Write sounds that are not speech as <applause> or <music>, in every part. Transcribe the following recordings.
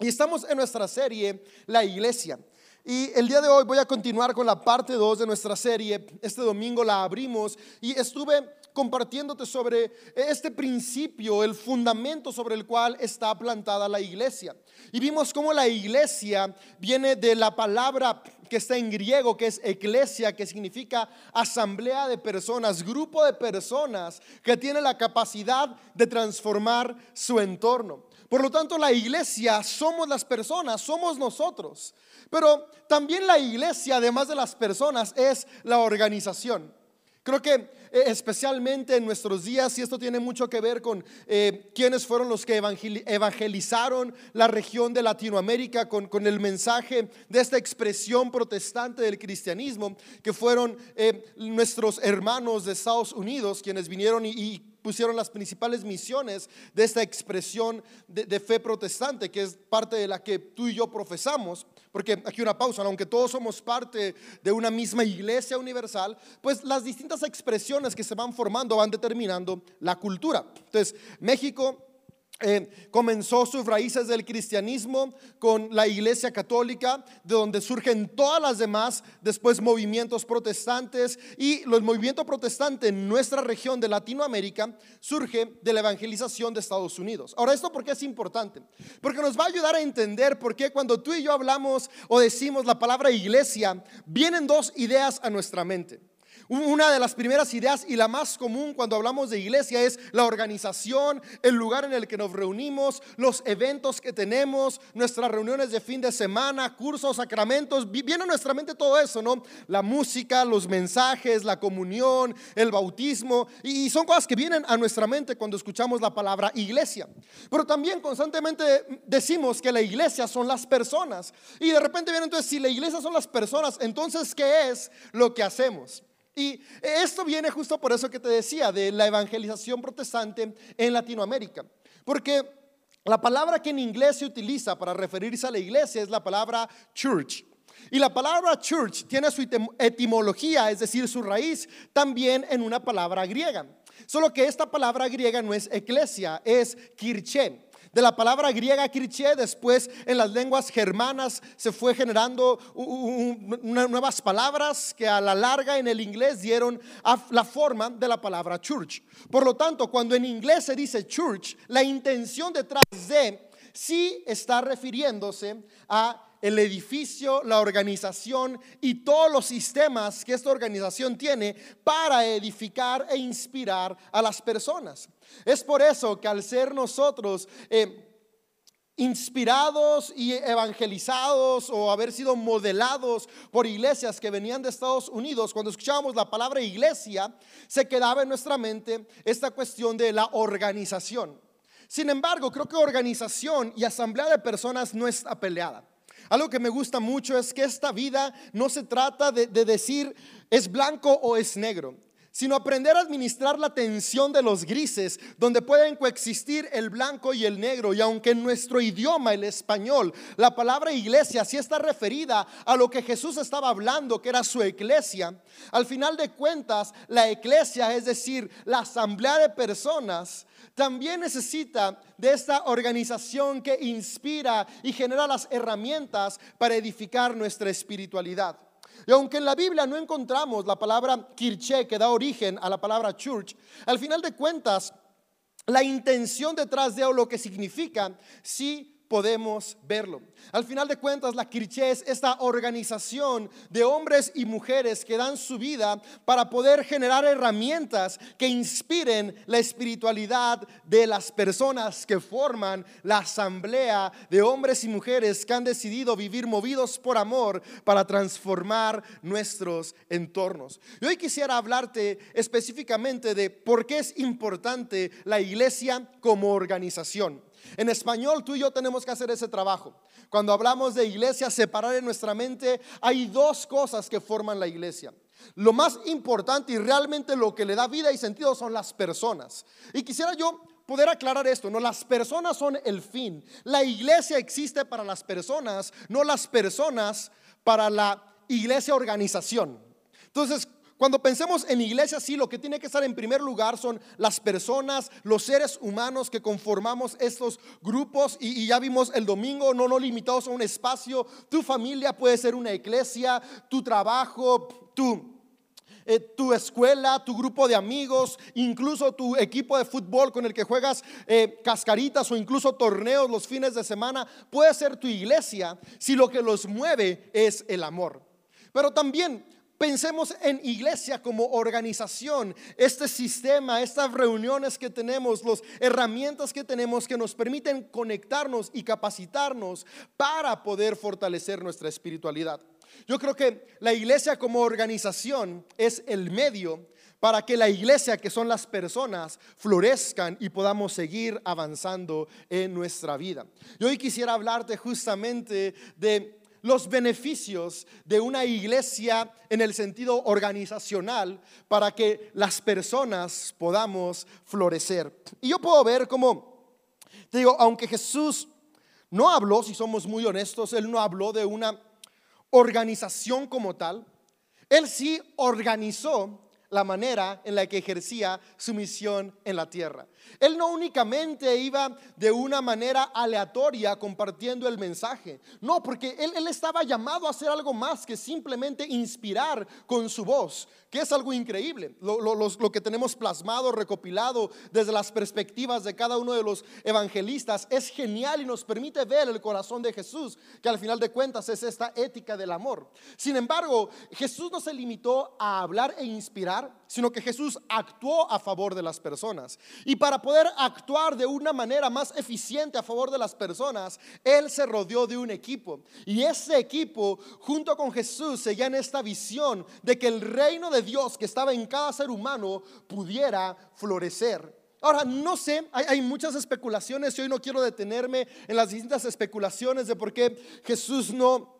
Y estamos en nuestra serie, La Iglesia. Y el día de hoy voy a continuar con la parte 2 de nuestra serie. Este domingo la abrimos y estuve compartiéndote sobre este principio, el fundamento sobre el cual está plantada la iglesia. Y vimos cómo la iglesia viene de la palabra que está en griego, que es eclesia, que significa asamblea de personas, grupo de personas que tiene la capacidad de transformar su entorno. Por lo tanto, la iglesia somos las personas, somos nosotros. Pero también la iglesia, además de las personas, es la organización. Creo que eh, especialmente en nuestros días, y esto tiene mucho que ver con eh, quiénes fueron los que evangelizaron la región de Latinoamérica con, el mensaje de esta expresión protestante del cristianismo, que fueron eh, nuestros hermanos de Estados Unidos quienes vinieron y pusieron las principales misiones de esta expresión de, fe protestante, que es parte de la que tú y yo profesamos. Porque aquí una pausa, aunque todos somos parte de una misma iglesia universal, pues las distintas expresiones que se van formando van determinando la cultura. Entonces, México eh, comenzó sus raíces del cristianismo con la iglesia católica, de donde surgen todas las demás, después movimientos protestantes y los movimientos protestantes en nuestra región de Latinoamérica surge de la evangelización de Estados Unidos. Ahora, ¿esto por qué es importante? Porque nos va a ayudar a entender por qué cuando tú y yo hablamos o decimos la palabra iglesia, vienen dos ideas a nuestra mente. Una de las primeras ideas y la más común cuando hablamos de iglesia es la organización, el lugar en el que nos reunimos, los eventos que tenemos, nuestras reuniones de fin de semana, cursos, sacramentos. Viene a nuestra mente todo eso, ¿no? La música, los mensajes, la comunión, el bautismo. Y son cosas que vienen a nuestra mente cuando escuchamos la palabra iglesia. Pero también constantemente decimos que la iglesia son las personas. Y de repente viene entonces, si la iglesia son las personas, entonces, ¿qué es lo que hacemos? Y esto viene justo por eso que te decía, de la evangelización protestante en Latinoamérica. Porque la palabra que en inglés se utiliza para referirse a la iglesia es la palabra church. Y la palabra church tiene su etimología, es decir, su raíz, también en una palabra griega. Solo que esta palabra griega no es eclesia, es kirche. De la palabra griega kirche, después en las lenguas germanas se fue generando nuevas palabras que a la larga en el inglés dieron la forma de la palabra church. Por lo tanto, cuando en inglés se dice church, la intención detrás de sí está refiriéndose a el edificio, la organización y todos los sistemas que esta organización tiene para edificar e inspirar a las personas. Es por eso que al ser nosotros... Eh, inspirados y evangelizados o haber sido modelados por iglesias que venían de Estados Unidos, cuando escuchábamos la palabra iglesia, se quedaba en nuestra mente esta cuestión de la organización. Sin embargo, creo que organización y asamblea de personas no está peleada. Algo que me gusta mucho es que esta vida no se trata de, decir es blanco o es negro sino aprender a administrar la tensión de los grises, donde pueden coexistir el blanco y el negro. Y aunque en nuestro idioma, el español, la palabra iglesia sí está referida a lo que Jesús estaba hablando, que era su iglesia, al final de cuentas, la iglesia, es decir, la asamblea de personas, también necesita de esta organización que inspira y genera las herramientas para edificar nuestra espiritualidad. Y aunque en la Biblia no encontramos la palabra kirche que da origen a la palabra church, al final de cuentas, la intención detrás de lo que significa sí podemos verlo. Al final de cuentas, la Kirche es esta organización de hombres y mujeres que dan su vida para poder generar herramientas que inspiren la espiritualidad de las personas que forman la asamblea de hombres y mujeres que han decidido vivir movidos por amor para transformar nuestros entornos. Y hoy quisiera hablarte específicamente de por qué es importante la iglesia como organización. En español, tú y yo tenemos que hacer ese trabajo. Cuando hablamos de iglesia, separar en nuestra mente, hay dos cosas que forman la iglesia. Lo más importante y realmente lo que le da vida y sentido son las personas. Y quisiera yo poder aclarar esto, no las personas son el fin. La iglesia existe para las personas, no las personas para la iglesia organización. Entonces, cuando pensemos en iglesia, sí, lo que tiene que estar en primer lugar son las personas, los seres humanos que conformamos estos grupos. Y, ya vimos el domingo, no, no limitados a un espacio. Tu familia puede ser una iglesia, tu trabajo, tu... Eh, tu escuela, tu grupo de amigos, incluso tu equipo de fútbol con el que juegas eh, cascaritas o incluso torneos los fines de semana, puede ser tu iglesia si lo que los mueve es el amor. Pero también Pensemos en iglesia como organización, este sistema, estas reuniones que tenemos, las herramientas que tenemos que nos permiten conectarnos y capacitarnos para poder fortalecer nuestra espiritualidad. Yo creo que la iglesia como organización es el medio para que la iglesia, que son las personas, florezcan y podamos seguir avanzando en nuestra vida. Yo hoy quisiera hablarte justamente de los beneficios de una iglesia en el sentido organizacional para que las personas podamos florecer. Y yo puedo ver cómo, te digo, aunque Jesús no habló, si somos muy honestos, Él no habló de una organización como tal, Él sí organizó la manera en la que ejercía su misión en la tierra. Él no únicamente iba de una manera aleatoria compartiendo el mensaje, no, porque él, estaba llamado a hacer algo más que simplemente inspirar con su voz, que es algo increíble. Lo, lo, que tenemos plasmado, recopilado desde las perspectivas de cada uno de los evangelistas es genial y nos permite ver el corazón de Jesús, que al final de cuentas es esta ética del amor. Sin embargo, Jesús no se limitó a hablar e inspirar, sino que Jesús actuó a favor de las personas. Y para poder actuar de una manera más eficiente a favor de las personas, Él se rodeó de un equipo. Y ese equipo, junto con Jesús, seguía en esta visión de que el reino de Dios que estaba en cada ser humano pudiera florecer. Ahora, no sé, hay, hay, muchas especulaciones y hoy no quiero detenerme en las distintas especulaciones de por qué Jesús no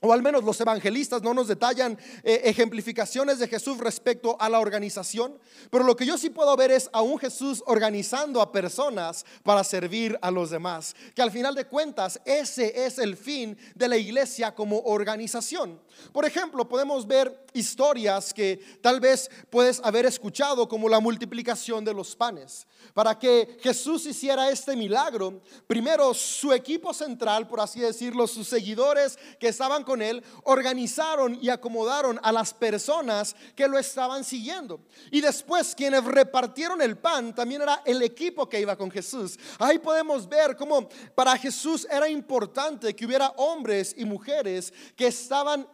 o al menos los evangelistas no nos detallan eh, ejemplificaciones de Jesús respecto a la organización, pero lo que yo sí puedo ver es a un Jesús organizando a personas para servir a los demás, que al final de cuentas ese es el fin de la iglesia como organización. Por ejemplo, podemos ver historias que tal vez puedes haber escuchado como la multiplicación de los panes. Para que Jesús hiciera este milagro, primero su equipo central, por así decirlo, sus seguidores que estaban con él, organizaron y acomodaron a las personas que lo estaban siguiendo. Y después quienes repartieron el pan también era el equipo que iba con Jesús. Ahí podemos ver cómo para Jesús era importante que hubiera hombres y mujeres que estaban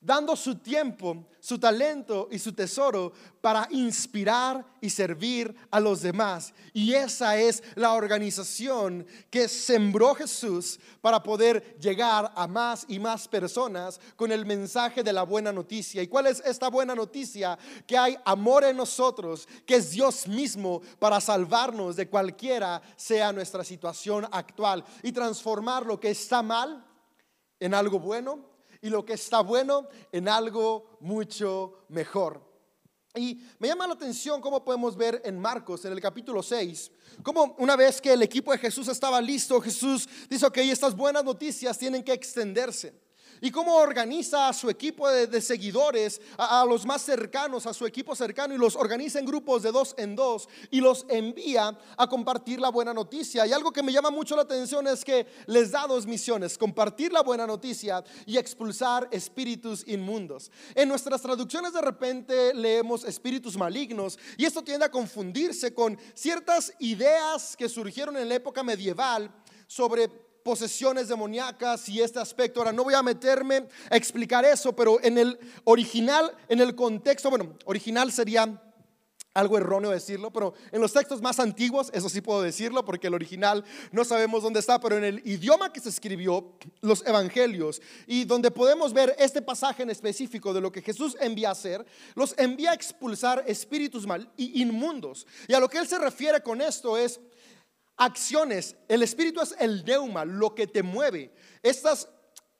dando su tiempo, su talento y su tesoro para inspirar y servir a los demás. Y esa es la organización que sembró Jesús para poder llegar a más y más personas con el mensaje de la buena noticia. ¿Y cuál es esta buena noticia? Que hay amor en nosotros, que es Dios mismo para salvarnos de cualquiera sea nuestra situación actual y transformar lo que está mal en algo bueno y lo que está bueno en algo mucho mejor. Y me llama la atención cómo podemos ver en Marcos, en el capítulo 6, cómo una vez que el equipo de Jesús estaba listo, Jesús dice, ok, estas buenas noticias tienen que extenderse y cómo organiza a su equipo de, seguidores, a, los más cercanos, a su equipo cercano, y los organiza en grupos de dos en dos y los envía a compartir la buena noticia. Y algo que me llama mucho la atención es que les da dos misiones, compartir la buena noticia y expulsar espíritus inmundos. En nuestras traducciones de repente leemos espíritus malignos y esto tiende a confundirse con ciertas ideas que surgieron en la época medieval sobre posesiones demoníacas y este aspecto. Ahora, no voy a meterme a explicar eso, pero en el original, en el contexto, bueno, original sería algo erróneo decirlo, pero en los textos más antiguos, eso sí puedo decirlo, porque el original no sabemos dónde está, pero en el idioma que se escribió, los evangelios, y donde podemos ver este pasaje en específico de lo que Jesús envía a hacer, los envía a expulsar espíritus mal y inmundos. Y a lo que él se refiere con esto es acciones. El espíritu es el deuma, lo que te mueve. Estas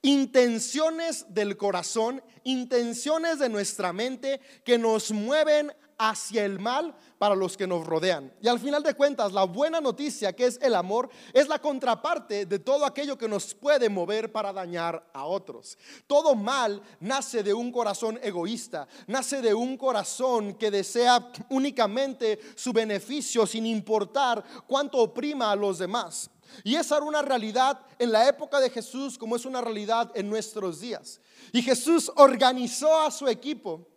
intenciones del corazón, intenciones de nuestra mente que nos mueven hacia el mal para los que nos rodean. Y al final de cuentas, la buena noticia que es el amor es la contraparte de todo aquello que nos puede mover para dañar a otros. Todo mal nace de un corazón egoísta, nace de un corazón que desea únicamente su beneficio sin importar cuánto oprima a los demás. Y esa era una realidad en la época de Jesús como es una realidad en nuestros días. Y Jesús organizó a su equipo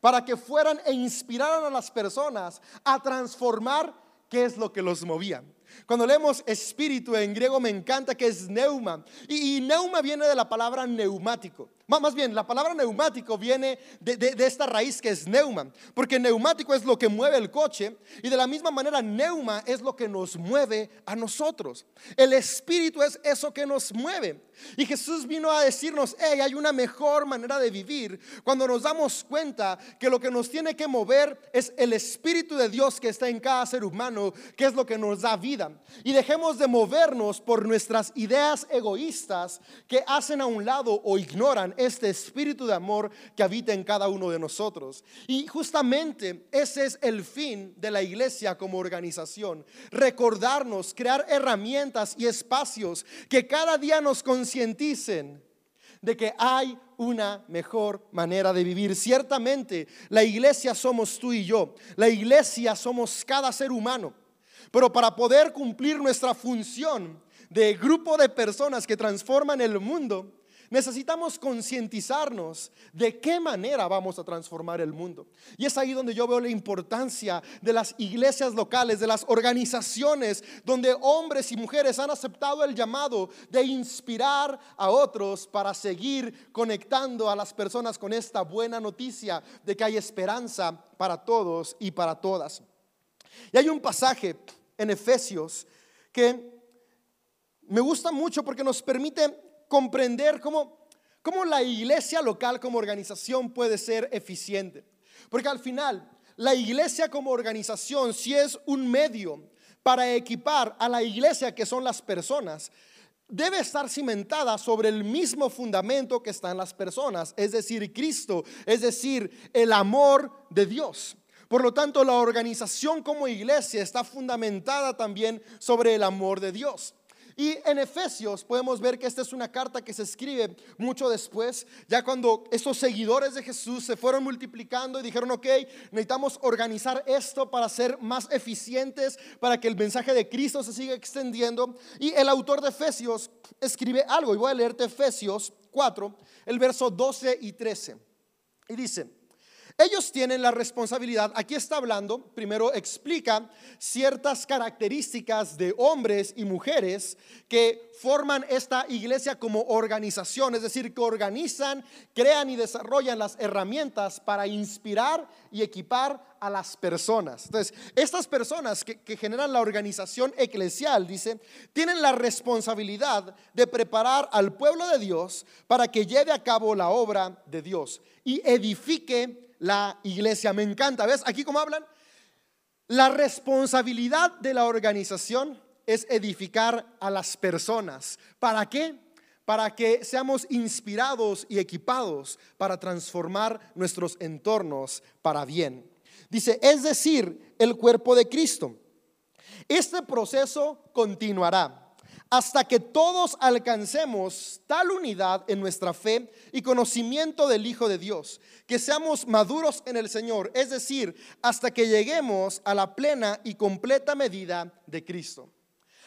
para que fueran e inspiraran a las personas a transformar qué es lo que los movía. Cuando leemos espíritu en griego me encanta que es neuma. Y, neuma viene de la palabra neumático. Más bien, la palabra neumático viene de, esta raíz que es neuma, porque neumático es lo que mueve el coche y de la misma manera neuma es lo que nos mueve a nosotros. El espíritu es eso que nos mueve. Y Jesús vino a decirnos, hey, hay una mejor manera de vivir cuando nos damos cuenta que lo que nos tiene que mover es el espíritu de Dios que está en cada ser humano, que es lo que nos da vida. Y dejemos de movernos por nuestras ideas egoístas que hacen a un lado o ignoran este espíritu de amor que habita en cada uno de nosotros. Y justamente ese es el fin de la iglesia como organización. Recordarnos, crear herramientas y espacios que cada día nos concienticen de que hay una mejor manera de vivir. Ciertamente, la iglesia somos tú y yo. La iglesia somos cada ser humano. Pero para poder cumplir nuestra función de grupo de personas que transforman el mundo, necesitamos concientizarnos de qué manera vamos a transformar el mundo. Y es ahí donde yo veo la importancia de las iglesias locales, de las organizaciones donde hombres y mujeres han aceptado el llamado de inspirar a otros para seguir conectando a las personas con esta buena noticia de que hay esperanza para todos y para todas. Y hay un pasaje en Efesios que me gusta mucho porque nos permite comprender cómo, cómo la iglesia local como organización puede ser eficiente. Porque al final, la iglesia como organización, si es un medio para equipar a la iglesia que son las personas, debe estar cimentada sobre el mismo fundamento que están las personas, es decir, Cristo, es decir, el amor de Dios. Por lo tanto, la organización como iglesia está fundamentada también sobre el amor de Dios. Y en Efesios podemos ver que esta es una carta que se escribe mucho después, ya cuando estos seguidores de Jesús se fueron multiplicando y dijeron, ok, necesitamos organizar esto para ser más eficientes, para que el mensaje de Cristo se siga extendiendo. Y el autor de Efesios escribe algo, y voy a leerte Efesios 4, el verso 12 y 13. Y dice, ellos tienen la responsabilidad, aquí está hablando, primero explica ciertas características de hombres y mujeres que forman esta iglesia como organización, es decir, que organizan, crean y desarrollan las herramientas para inspirar y equipar a las personas. Entonces, estas personas que, generan la organización eclesial, dice, tienen la responsabilidad de preparar al pueblo de Dios para que lleve a cabo la obra de Dios y edifique la iglesia. Me encanta, ¿ves? Aquí como hablan, la responsabilidad de la organización es edificar a las personas. ¿Para qué? Para que seamos inspirados y equipados para transformar nuestros entornos para bien. Dice, es decir, el cuerpo de Cristo. Este proceso continuará hasta que todos alcancemos tal unidad en nuestra fe y conocimiento del Hijo de Dios, que seamos maduros en el Señor, es decir, hasta que lleguemos a la plena y completa medida de Cristo.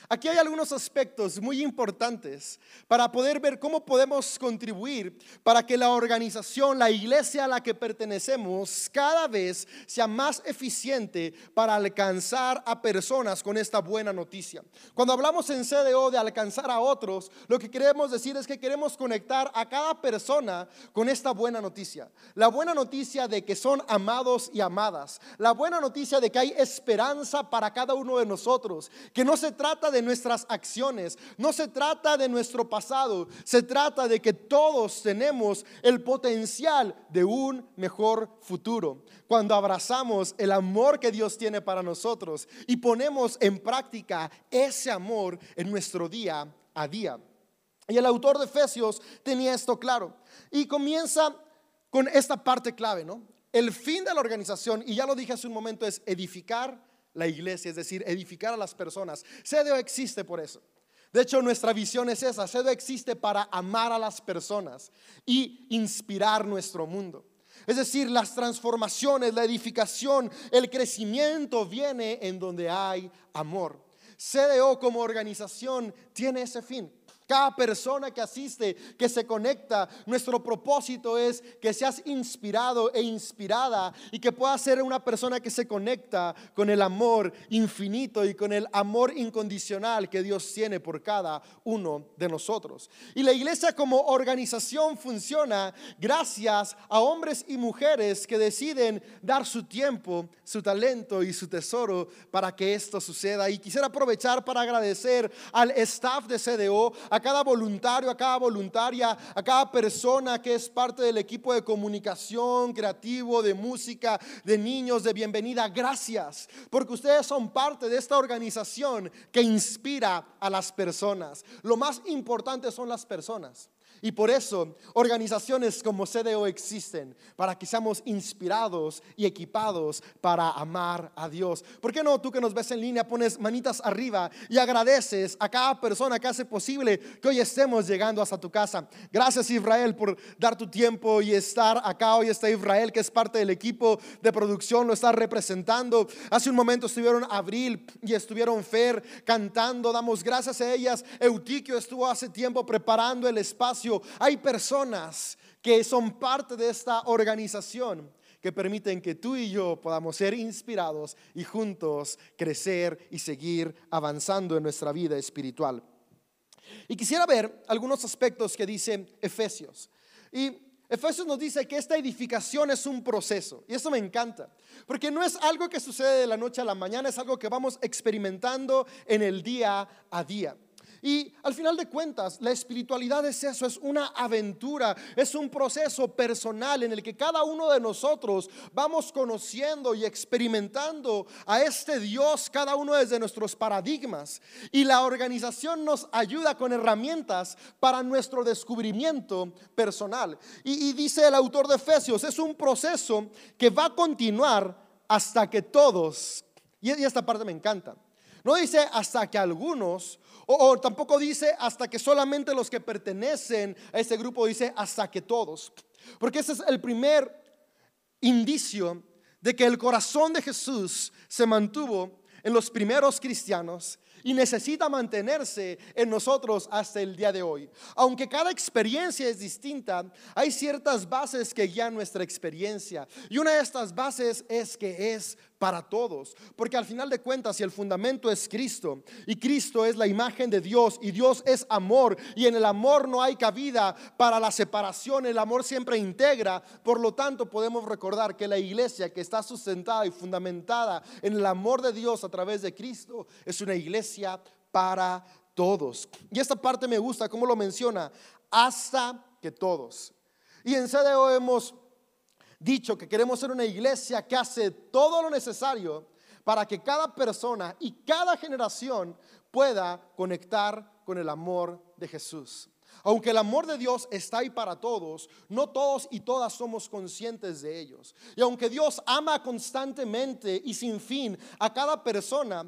Aquí hay algunos aspectos muy importantes para poder ver cómo podemos contribuir para que la organización, la iglesia a la que pertenecemos, cada vez sea más eficiente para alcanzar a personas con esta buena noticia. Cuando hablamos en CDO de alcanzar a otros, lo que queremos decir es que queremos conectar a cada persona con esta buena noticia. La buena noticia de que son amados y amadas. La buena noticia de que hay esperanza para cada uno de nosotros. Que no se trata de nuestras acciones, no se trata de nuestro pasado, se trata de que todos tenemos el potencial de un mejor futuro. Cuando abrazamos el amor que Dios tiene para nosotros y ponemos en práctica ese amor en nuestro día a día. Y el autor de Efesios tenía esto claro. Y comienza con esta parte clave, ¿no? El fin de la organización, y ya lo dije hace un momento, es edificar la iglesia, es decir, edificar a las personas. CDO existe por eso. De hecho, nuestra visión es esa. CDO existe para amar a las personas y inspirar nuestro mundo. Es decir, las transformaciones, la edificación, el crecimiento viene en donde hay amor. CDO como organización tiene ese fin. Cada persona que asiste, que se conecta, nuestro propósito es que seas inspirado e inspirada y que puedas ser una persona que se conecta con el amor infinito y con el amor incondicional que Dios tiene por cada uno de nosotros. Y la iglesia como organización funciona gracias a hombres y mujeres que deciden dar su tiempo, su talento y su tesoro para que esto suceda. Y quisiera aprovechar para agradecer al staff de CDO, a cada voluntario, a cada voluntaria, a cada persona que es parte del equipo de comunicación, creativo, de música, de niños, de bienvenida. Gracias, porque ustedes son parte de esta organización que inspira a las personas. Lo más importante son las personas. Y por eso organizaciones como CDO existen, para que seamos inspirados y equipados para amar a Dios. ¿Por qué no tú que nos ves en línea pones manitas arriba y agradeces a cada persona que hace posible que hoy estemos llegando hasta tu casa? Gracias Israel por dar tu tiempo y estar acá. Hoy está Israel que es parte del equipo de producción, lo está representando. Hace un momento estuvieron Abril y estuvieron Fer cantando. Damos gracias a ellas. Eutiquio estuvo hace tiempo preparando el espacio hay personas que son parte de esta organización que permiten que tú y yo podamos ser inspirados y juntos crecer y seguir avanzando en nuestra vida espiritual. Y quisiera ver algunos aspectos que dice Efesios. Y Efesios nos dice que esta edificación es un proceso. Y eso me encanta. Porque no es algo que sucede de la noche a la mañana, es algo que vamos experimentando en el día a día. Y al final de cuentas, la espiritualidad es eso, es una aventura, es un proceso personal en el que cada uno de nosotros vamos conociendo y experimentando a este Dios, cada uno desde nuestros paradigmas. Y la organización nos ayuda con herramientas para nuestro descubrimiento personal. Y, dice el autor de Efesios, es un proceso que va a continuar hasta que todos, y esta parte me encanta, no dice hasta que algunos o, tampoco dice hasta que solamente los que pertenecen a ese grupo, dice hasta que todos. Porque ese es el primer indicio de que el corazón de Jesús se mantuvo en los primeros cristianos y necesita mantenerse en nosotros hasta el día de hoy. Aunque cada experiencia es distinta, hay ciertas bases que guían nuestra experiencia. Y una de estas bases es que es para todos. Porque al final de cuentas, si el fundamento es Cristo y Cristo es la imagen de Dios y Dios es amor y en el amor no hay cabida para la separación, el amor siempre integra. Por lo tanto, podemos recordar que la iglesia que está sustentada y fundamentada en el amor de Dios a través de Cristo es una iglesia para todos. Y esta parte me gusta, como lo menciona, hasta que todos. Y en CDO hemos dicho que queremos ser una iglesia que hace todo lo necesario para que cada persona y cada generación pueda conectar con el amor de Jesús. Aunque el amor de Dios está ahí para todos, no todos y todas somos conscientes de ellos. Y aunque Dios ama constantemente y sin fin a cada persona,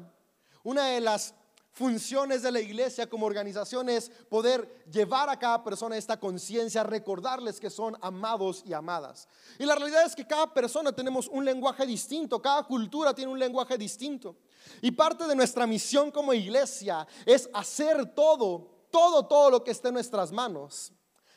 una de las funciones de la iglesia como organización es poder llevar a cada persona esta conciencia, recordarles que son amados y amadas. Y la realidad es que cada persona tenemos un lenguaje distinto, cada cultura tiene un lenguaje distinto. Y parte de nuestra misión como iglesia es hacer todo, todo, todo lo que esté en nuestras manos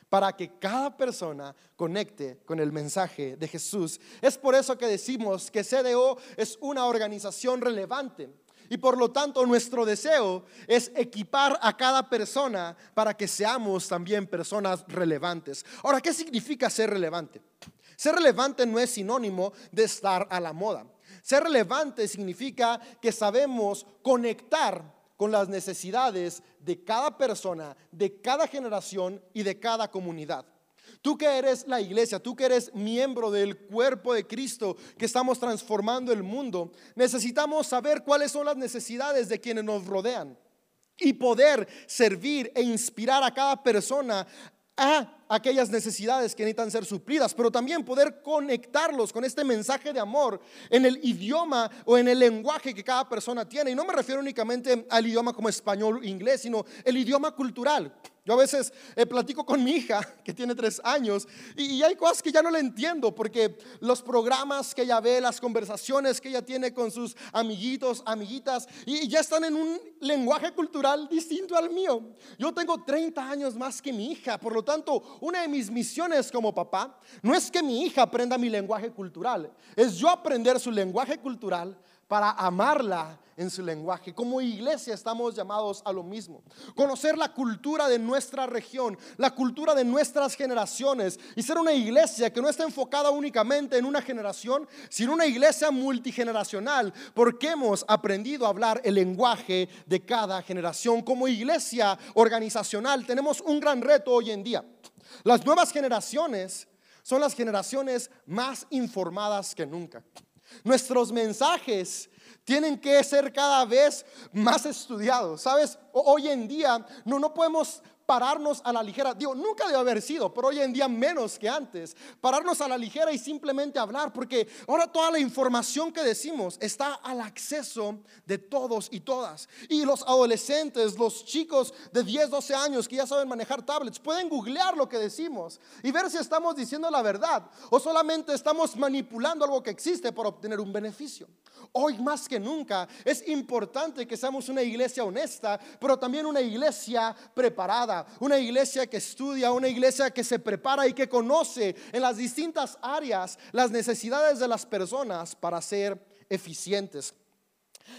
para que cada persona conecte con el mensaje de Jesús. Es por eso que decimos que CDO es una organización relevante. Y por lo tanto nuestro deseo es equipar a cada persona para que seamos también personas relevantes. Ahora, ¿qué significa ser relevante? Ser relevante no es sinónimo de estar a la moda. Ser relevante significa que sabemos conectar con las necesidades de cada persona, de cada generación y de cada comunidad. Tú que eres la iglesia, tú que eres miembro del cuerpo de Cristo, que estamos transformando el mundo, necesitamos saber cuáles son las necesidades de quienes nos rodean. y poder servir e inspirar a cada persona a aquellas necesidades que necesitan ser suplidas, pero también poder conectarlos con este mensaje de amor en el idioma o en el lenguaje que cada persona tiene. Y no me refiero únicamente al idioma como español o inglés, sino el idioma cultural. Yo a veces eh, platico con mi hija, <laughs> que tiene tres años, y, hay cosas que ya no le entiendo, porque los programas que ella ve, las conversaciones que ella tiene con sus amiguitos, amiguitas, y, ya están en un lenguaje cultural distinto al mío. Yo tengo 30 años más que mi hija, por lo tanto, una de mis misiones como papá no es que mi hija aprenda mi lenguaje cultural, es yo aprender su lenguaje cultural para amarla en su lenguaje. Como iglesia estamos llamados a lo mismo. Conocer la cultura de nuestra región, la cultura de nuestras generaciones y ser una iglesia que no está enfocada únicamente en una generación, sino una iglesia multigeneracional, porque hemos aprendido a hablar el lenguaje de cada generación. Como iglesia organizacional tenemos un gran reto hoy en día. Las nuevas generaciones son las generaciones más informadas que nunca. Nuestros mensajes tienen que ser cada vez más estudiados. ¿Sabes? Hoy en día no, no podemos pararnos a la ligera. Digo, nunca debe haber sido, pero hoy en día menos que antes. Pararnos a la ligera y simplemente hablar, porque ahora toda la información que decimos está al acceso de todos y todas. Y los adolescentes, los chicos de 10, 12 años que ya saben manejar tablets, pueden googlear lo que decimos y ver si estamos diciendo la verdad o solamente estamos manipulando algo que existe para obtener un beneficio. Hoy más que nunca es importante que seamos una iglesia honesta, pero también una iglesia preparada una iglesia que estudia, una iglesia que se prepara y que conoce en las distintas áreas las necesidades de las personas para ser eficientes.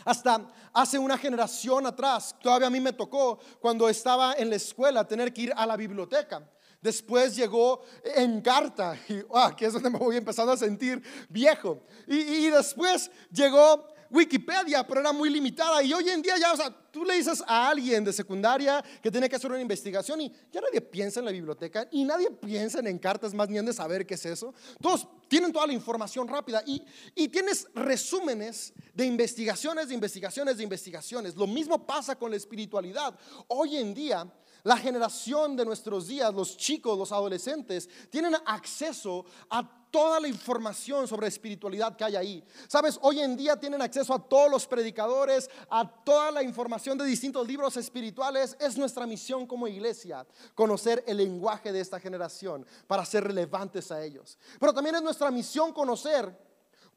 Hasta hace una generación atrás, todavía a mí me tocó cuando estaba en la escuela tener que ir a la biblioteca. Después llegó en carta, y ah, que es donde me voy empezando a sentir viejo. Y después llegó Wikipedia, pero era muy limitada. Y hoy en día ya, o sea, tú le dices a alguien de secundaria que tiene que hacer una investigación y ya nadie piensa en la biblioteca y nadie piensa en cartas más ni en de saber qué es eso. Todos tienen toda la información rápida y, y tienes resúmenes de investigaciones, de investigaciones, de investigaciones. Lo mismo pasa con la espiritualidad. Hoy en día la generación de nuestros días, los chicos, los adolescentes, tienen acceso a toda la información sobre espiritualidad que hay ahí. Sabes, hoy en día tienen acceso a todos los predicadores, a toda la información de distintos libros espirituales. Es nuestra misión como iglesia conocer el lenguaje de esta generación para ser relevantes a ellos. Pero también es nuestra misión conocer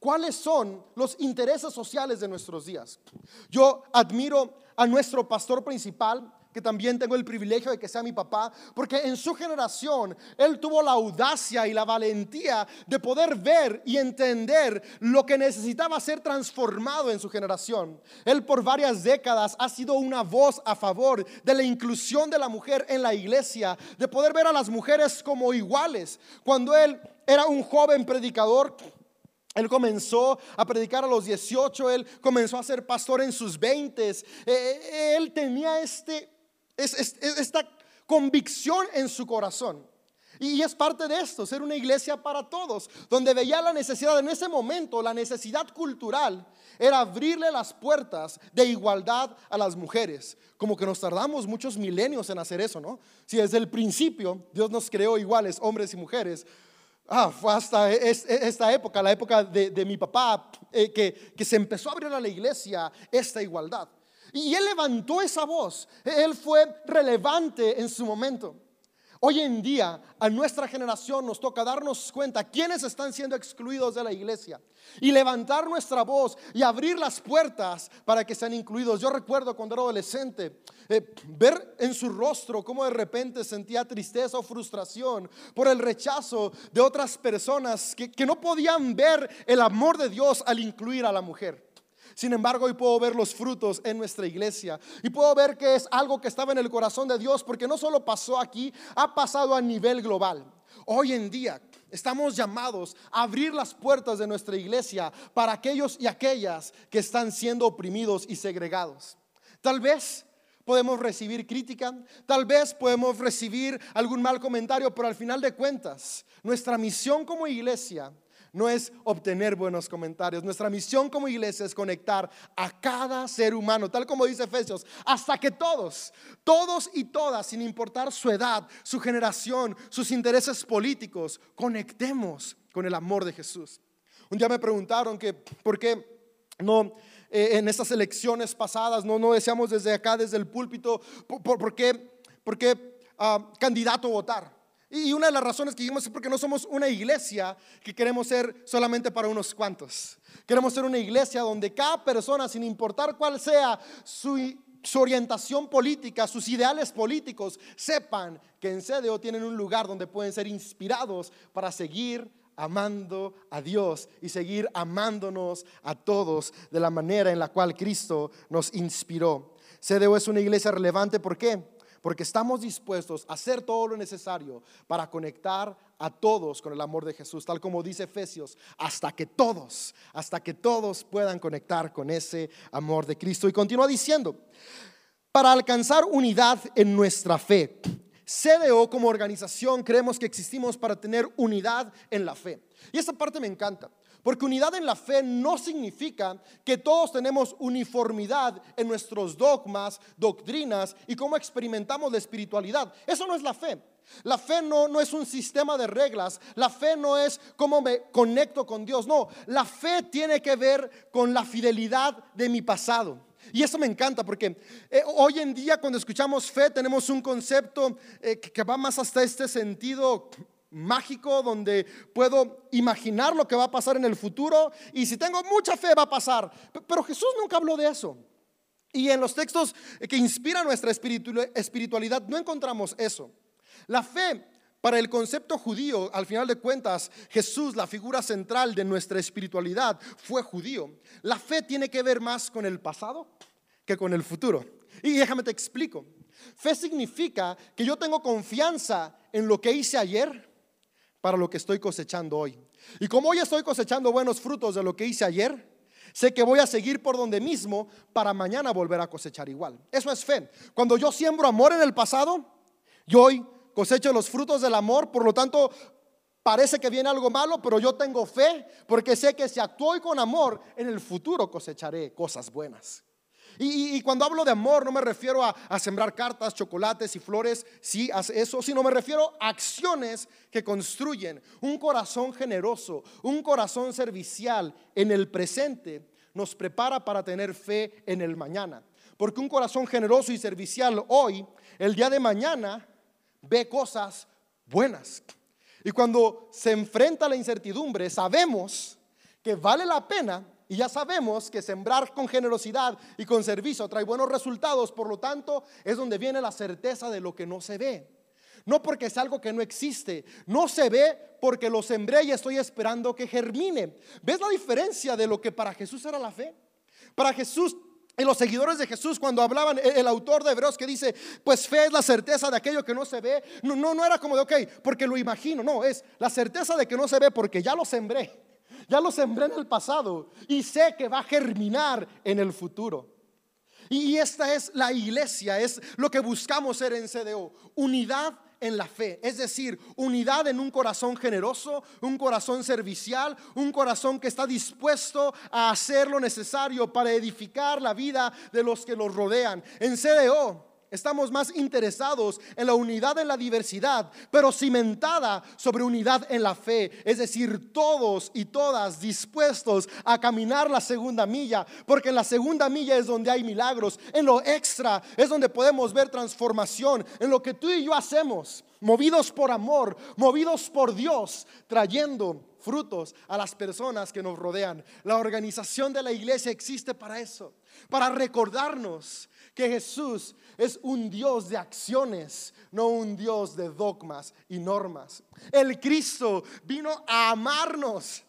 cuáles son los intereses sociales de nuestros días. Yo admiro a nuestro pastor principal, que también tengo el privilegio de que sea mi papá, porque en su generación él tuvo la audacia y la valentía de poder ver y entender lo que necesitaba ser transformado en su generación. Él por varias décadas ha sido una voz a favor de la inclusión de la mujer en la iglesia, de poder ver a las mujeres como iguales. Cuando él era un joven predicador, él comenzó a predicar a los 18, él comenzó a ser pastor en sus 20. Eh, él tenía este es, esta convicción en su corazón. Y es parte de esto, ser una iglesia para todos, donde veía la necesidad en ese momento, la necesidad cultural era abrirle las puertas de igualdad a las mujeres. Como que nos tardamos muchos milenios en hacer eso, ¿no? Si desde el principio Dios nos creó iguales, hombres y mujeres, ah, fue hasta esta época, la época de, mi papá, eh, que, que se empezó a abrir a la iglesia esta igualdad. Y él levantó esa voz. Él fue relevante en su momento. Hoy en día a nuestra generación nos toca darnos cuenta quiénes están siendo excluidos de la iglesia y levantar nuestra voz y abrir las puertas para que sean incluidos. Yo recuerdo cuando era adolescente eh, ver en su rostro cómo de repente sentía tristeza o frustración por el rechazo de otras personas que no podían ver el amor de Dios al incluir a la mujer. Sin embargo, hoy puedo ver los frutos en nuestra iglesia y puedo ver que es algo que estaba en el corazón de Dios porque no solo pasó aquí, ha pasado a nivel global. Hoy en día estamos llamados a abrir las puertas de nuestra iglesia para aquellos y aquellas que están siendo oprimidos y segregados. Tal vez podemos recibir crítica, tal vez podemos recibir algún mal comentario, pero al final de cuentas, nuestra misión como iglesia no es obtener buenos comentarios. Nuestra misión como iglesia es conectar a cada ser humano, tal como dice Efesios, hasta que todos, todos y todas, sin importar su edad, su generación, sus intereses políticos, conectemos con el amor de Jesús. Un día me preguntaron que por qué no eh, en estas elecciones pasadas no, no deseamos desde acá, desde el púlpito, por, qué, por qué ah, candidato votar. Y una de las razones que dijimos es porque no somos una iglesia que queremos ser solamente para unos cuantos. Queremos ser una iglesia donde cada persona, sin importar cuál sea su, su orientación política, sus ideales políticos, sepan que en CDO tienen un lugar donde pueden ser inspirados para seguir amando a Dios y seguir amándonos a todos de la manera en la cual Cristo nos inspiró. CDO es una iglesia relevante, ¿por qué? Porque estamos dispuestos a hacer todo lo necesario para conectar a todos con el amor de Jesús, tal como dice Efesios, hasta que todos, hasta que todos puedan conectar con ese amor de Cristo. Y continúa diciendo, para alcanzar unidad en nuestra fe, CDO como organización creemos que existimos para tener unidad en la fe. Y esta parte me encanta, porque unidad en la fe no significa que todos tenemos uniformidad en nuestros dogmas, doctrinas y cómo experimentamos la espiritualidad. Eso no es la fe. La fe no, no es un sistema de reglas. La fe no es cómo me conecto con Dios. No, la fe tiene que ver con la fidelidad de mi pasado. Y eso me encanta porque eh, hoy en día cuando escuchamos fe tenemos un concepto eh, que va más hasta este sentido mágico donde puedo imaginar lo que va a pasar en el futuro y si tengo mucha fe va a pasar. Pero Jesús nunca habló de eso. Y en los textos que inspiran nuestra espiritualidad no encontramos eso. La fe para el concepto judío, al final de cuentas, Jesús, la figura central de nuestra espiritualidad, fue judío. La fe tiene que ver más con el pasado que con el futuro. Y déjame te explico. Fe significa que yo tengo confianza en lo que hice ayer para lo que estoy cosechando hoy. Y como hoy estoy cosechando buenos frutos de lo que hice ayer, sé que voy a seguir por donde mismo para mañana volver a cosechar igual. Eso es fe. Cuando yo siembro amor en el pasado, yo hoy cosecho los frutos del amor, por lo tanto, parece que viene algo malo, pero yo tengo fe porque sé que si actúo con amor, en el futuro cosecharé cosas buenas. Y, cuando hablo de amor no me refiero a, sembrar cartas, chocolates y flores, sí, eso, sino me refiero a acciones que construyen un corazón generoso, un corazón servicial en el presente, nos prepara para tener fe en el mañana. Porque un corazón generoso y servicial hoy, el día de mañana, ve cosas buenas. Y cuando se enfrenta a la incertidumbre, sabemos que vale la pena y ya sabemos que sembrar con generosidad y con servicio trae buenos resultados, por lo tanto es donde viene la certeza de lo que no se ve. No porque es algo que no existe, no se ve porque lo sembré y estoy esperando que germine. ¿Ves la diferencia de lo que para Jesús era la fe? Para Jesús y los seguidores de Jesús cuando hablaban, el, autor de Hebreos que dice, pues fe es la certeza de aquello que no se ve, no, no, no era como de, ok, porque lo imagino, no, es la certeza de que no se ve porque ya lo sembré. Ya lo sembré en el pasado y sé que va a germinar en el futuro. Y esta es la iglesia, es lo que buscamos ser en CDO, unidad en la fe, es decir, unidad en un corazón generoso, un corazón servicial, un corazón que está dispuesto a hacer lo necesario para edificar la vida de los que los rodean. En CDO Estamos más interesados en la unidad en la diversidad, pero cimentada sobre unidad en la fe. Es decir, todos y todas dispuestos a caminar la segunda milla, porque en la segunda milla es donde hay milagros. En lo extra es donde podemos ver transformación, en lo que tú y yo hacemos, movidos por amor, movidos por Dios, trayendo frutos a las personas que nos rodean. La organización de la iglesia existe para eso, para recordarnos que Jesús es un Dios de acciones, no un Dios de dogmas y normas. El Cristo vino a amarnos,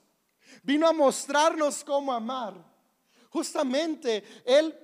vino a mostrarnos cómo amar. Justamente Él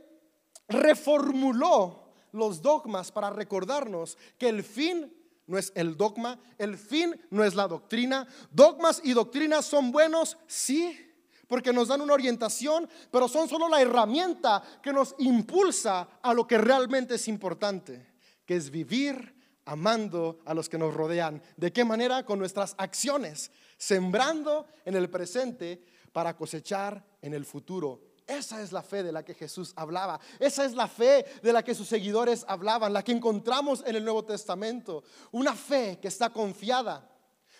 reformuló los dogmas para recordarnos que el fin no es el dogma, el fin no es la doctrina. Dogmas y doctrinas son buenos, sí porque nos dan una orientación, pero son solo la herramienta que nos impulsa a lo que realmente es importante, que es vivir amando a los que nos rodean. ¿De qué manera? Con nuestras acciones, sembrando en el presente para cosechar en el futuro. Esa es la fe de la que Jesús hablaba. Esa es la fe de la que sus seguidores hablaban, la que encontramos en el Nuevo Testamento. Una fe que está confiada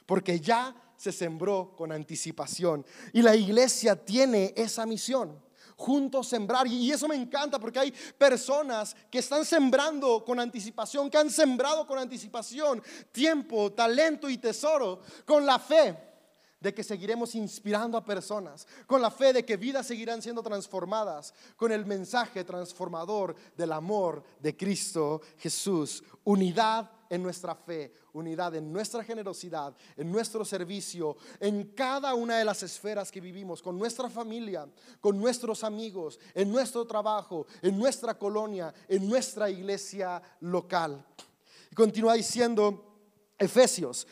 porque ya se sembró con anticipación. Y la iglesia tiene esa misión juntos sembrar. Y eso me encanta porque hay personas que están sembrando con anticipación, que han sembrado con anticipación tiempo, talento y tesoro con la fe de que seguiremos inspirando a personas, con la fe de que vidas seguirán siendo transformadas, con el mensaje transformador del amor de Cristo Jesús. Unidad en nuestra fe, unidad en nuestra generosidad, en nuestro servicio, en cada una de las esferas que vivimos, con nuestra familia, con nuestros amigos, en nuestro trabajo, en nuestra colonia, en nuestra iglesia local. Y continúa diciendo Efesios.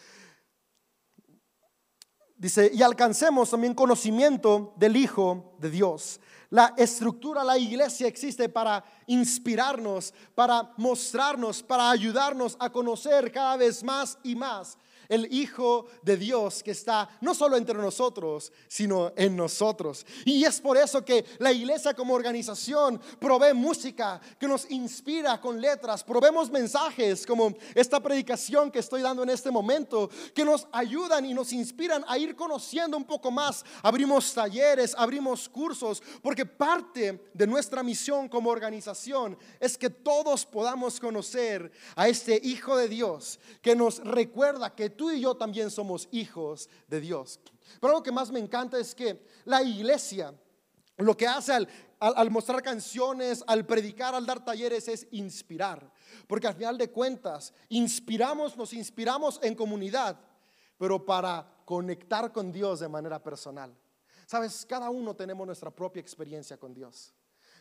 Dice, y alcancemos también conocimiento del Hijo de Dios. La estructura, la iglesia existe para inspirarnos, para mostrarnos, para ayudarnos a conocer cada vez más y más el Hijo de Dios que está no solo entre nosotros, sino en nosotros. Y es por eso que la iglesia como organización provee música que nos inspira con letras, proveemos mensajes como esta predicación que estoy dando en este momento, que nos ayudan y nos inspiran a ir conociendo un poco más. Abrimos talleres, abrimos cursos, porque parte de nuestra misión como organización es que todos podamos conocer a este Hijo de Dios que nos recuerda que tú y yo también somos hijos de Dios. Pero lo que más me encanta es que la iglesia lo que hace al, mostrar canciones, al predicar, al dar talleres es inspirar. Porque al final de cuentas, inspiramos, nos inspiramos en comunidad, pero para conectar con Dios de manera personal. Sabes, cada uno tenemos nuestra propia experiencia con Dios.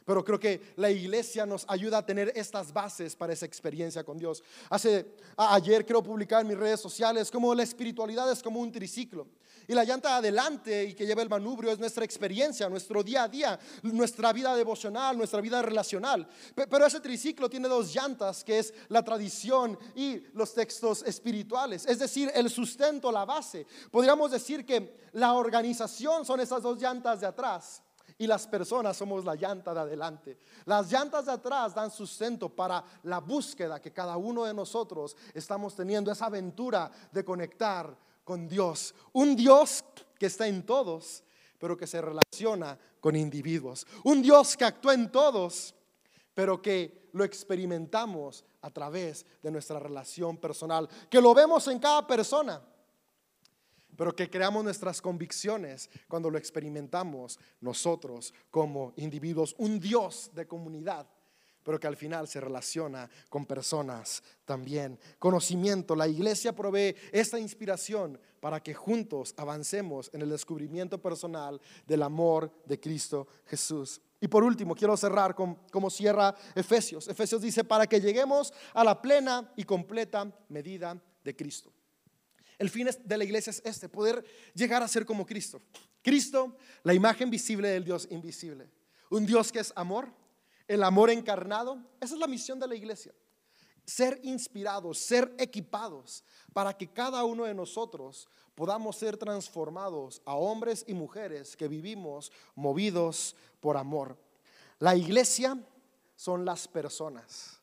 Pero creo que la iglesia nos ayuda a tener estas bases para esa experiencia con Dios. Hace ayer creo publicar en mis redes sociales como la espiritualidad es como un triciclo. Y la llanta adelante y que lleva el manubrio es nuestra experiencia, nuestro día a día, nuestra vida devocional, nuestra vida relacional. Pero ese triciclo tiene dos llantas, que es la tradición y los textos espirituales. Es decir, el sustento, la base. Podríamos decir que la organización son esas dos llantas de atrás y las personas somos la llanta de adelante. Las llantas de atrás dan sustento para la búsqueda que cada uno de nosotros estamos teniendo, esa aventura de conectar con Dios. Un Dios que está en todos, pero que se relaciona con individuos. Un Dios que actúa en todos, pero que lo experimentamos a través de nuestra relación personal, que lo vemos en cada persona pero que creamos nuestras convicciones cuando lo experimentamos nosotros como individuos, un Dios de comunidad, pero que al final se relaciona con personas también. Conocimiento, la iglesia provee esta inspiración para que juntos avancemos en el descubrimiento personal del amor de Cristo Jesús. Y por último, quiero cerrar con como cierra Efesios. Efesios dice, para que lleguemos a la plena y completa medida de Cristo. El fin de la iglesia es este, poder llegar a ser como Cristo. Cristo, la imagen visible del Dios invisible. Un Dios que es amor, el amor encarnado. Esa es la misión de la iglesia. Ser inspirados, ser equipados para que cada uno de nosotros podamos ser transformados a hombres y mujeres que vivimos movidos por amor. La iglesia son las personas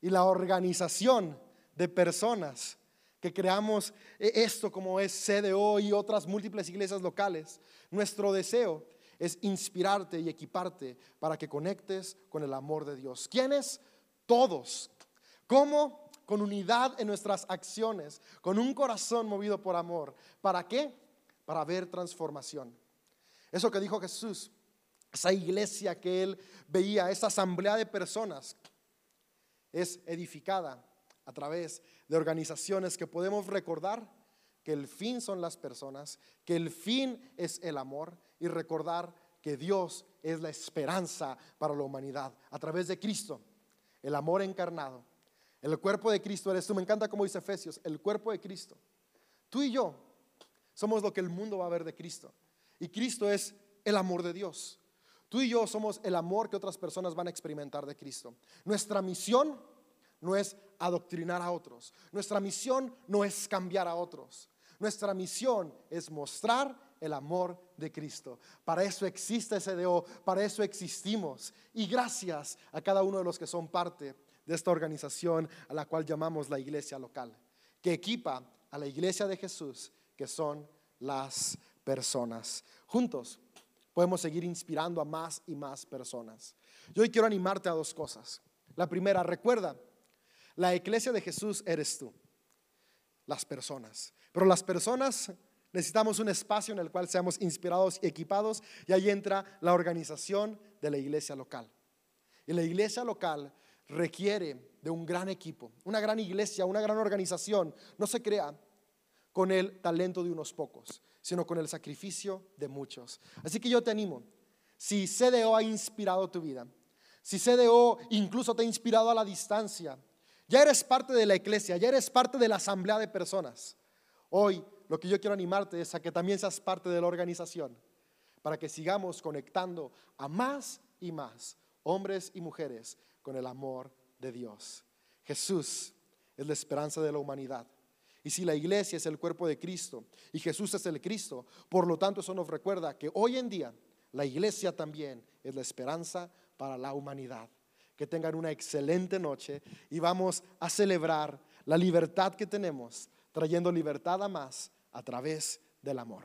y la organización de personas que creamos eh, esto como es CDO y otras múltiples iglesias locales. Nuestro deseo es inspirarte y equiparte para que conectes con el amor de Dios. ¿Quiénes? Todos. ¿Cómo? Con unidad en nuestras acciones, con un corazón movido por amor. ¿Para qué? Para ver transformación. Eso que dijo Jesús, esa iglesia que él veía, esa asamblea de personas, es edificada a través de organizaciones que podemos recordar que el fin son las personas, que el fin es el amor y recordar que Dios es la esperanza para la humanidad a través de Cristo, el amor encarnado. El cuerpo de Cristo eres tú. Me encanta como dice Efesios, el cuerpo de Cristo. Tú y yo somos lo que el mundo va a ver de Cristo. Y Cristo es el amor de Dios. Tú y yo somos el amor que otras personas van a experimentar de Cristo. Nuestra misión no es adoctrinar a otros. Nuestra misión no es cambiar a otros. Nuestra misión es mostrar el amor de Cristo. Para eso existe SDO, para eso existimos. Y gracias a cada uno de los que son parte de esta organización a la cual llamamos la iglesia local, que equipa a la iglesia de Jesús, que son las personas. Juntos podemos seguir inspirando a más y más personas. Yo hoy quiero animarte a dos cosas. La primera, recuerda, la iglesia de Jesús eres tú, las personas. Pero las personas necesitamos un espacio en el cual seamos inspirados y equipados y ahí entra la organización de la iglesia local. Y la iglesia local requiere de un gran equipo, una gran iglesia, una gran organización. No se crea con el talento de unos pocos, sino con el sacrificio de muchos. Así que yo te animo, si CDO ha inspirado tu vida, si CDO incluso te ha inspirado a la distancia, ya eres parte de la iglesia, ya eres parte de la asamblea de personas. Hoy lo que yo quiero animarte es a que también seas parte de la organización, para que sigamos conectando a más y más hombres y mujeres con el amor de Dios. Jesús es la esperanza de la humanidad. Y si la iglesia es el cuerpo de Cristo y Jesús es el Cristo, por lo tanto eso nos recuerda que hoy en día la iglesia también es la esperanza para la humanidad. Que tengan una excelente noche y vamos a celebrar la libertad que tenemos, trayendo libertad a más a través del amor.